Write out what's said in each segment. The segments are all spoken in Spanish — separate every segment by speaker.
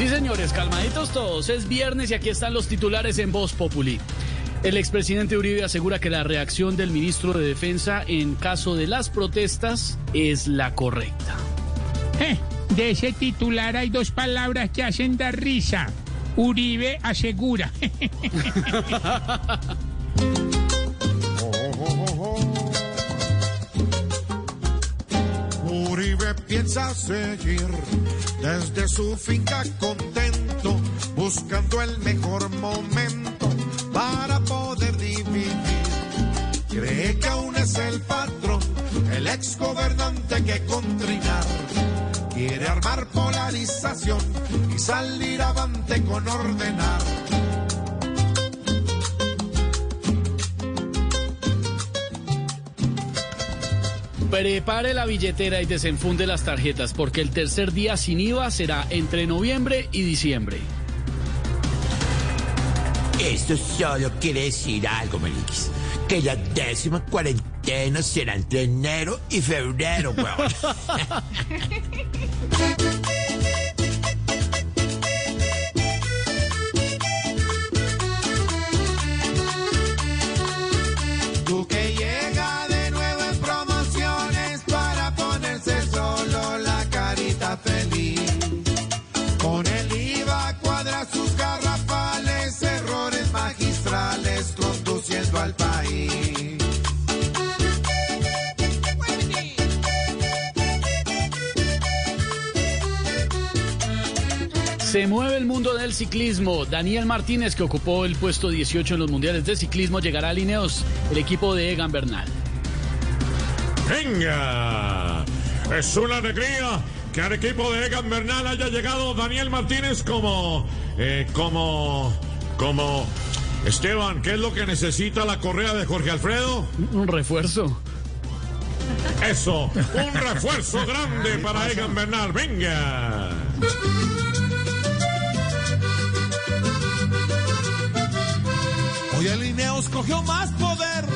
Speaker 1: Sí, señores, calmaditos todos. Es viernes y aquí están los titulares en Voz Populi. El expresidente Uribe asegura que la reacción del ministro de Defensa en caso de las protestas es la correcta.
Speaker 2: Eh, de ese titular hay dos palabras que hacen dar risa. Uribe asegura.
Speaker 3: Uribe piensa seguir desde su finca contento, buscando el mejor momento para poder dividir. Cree que aún es el patrón, el ex gobernante que contrinar. Quiere armar polarización y salir avante con ordenar.
Speaker 1: Prepare la billetera y desenfunde las tarjetas porque el tercer día sin IVA será entre noviembre y diciembre.
Speaker 4: Esto solo quiere decir algo, Melix. Que la décima cuarentena será entre enero y febrero, weón.
Speaker 3: Tú que
Speaker 1: Se mueve el mundo del ciclismo. Daniel Martínez, que ocupó el puesto 18 en los mundiales de ciclismo, llegará a Lineos, el equipo de Egan Bernal.
Speaker 5: ¡Venga! Es una alegría que al equipo de Egan Bernal haya llegado Daniel Martínez como. eh, como. como. Esteban, ¿qué es lo que necesita la correa de Jorge Alfredo?
Speaker 1: Un refuerzo.
Speaker 5: Eso, un refuerzo grande para Egan Bernal. ¡Venga!
Speaker 3: Ineos cogió más poder,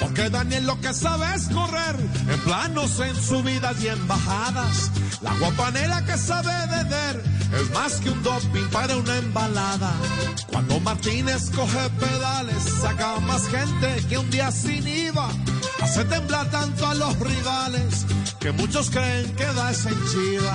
Speaker 3: porque Daniel lo que sabe es correr, en planos, en subidas y en bajadas. La guapanera que sabe de ver es más que un doping para una embalada. Cuando Martínez coge pedales, saca más gente que un día sin IVA. Hace temblar tanto a los rivales, que muchos creen que da esa enchida.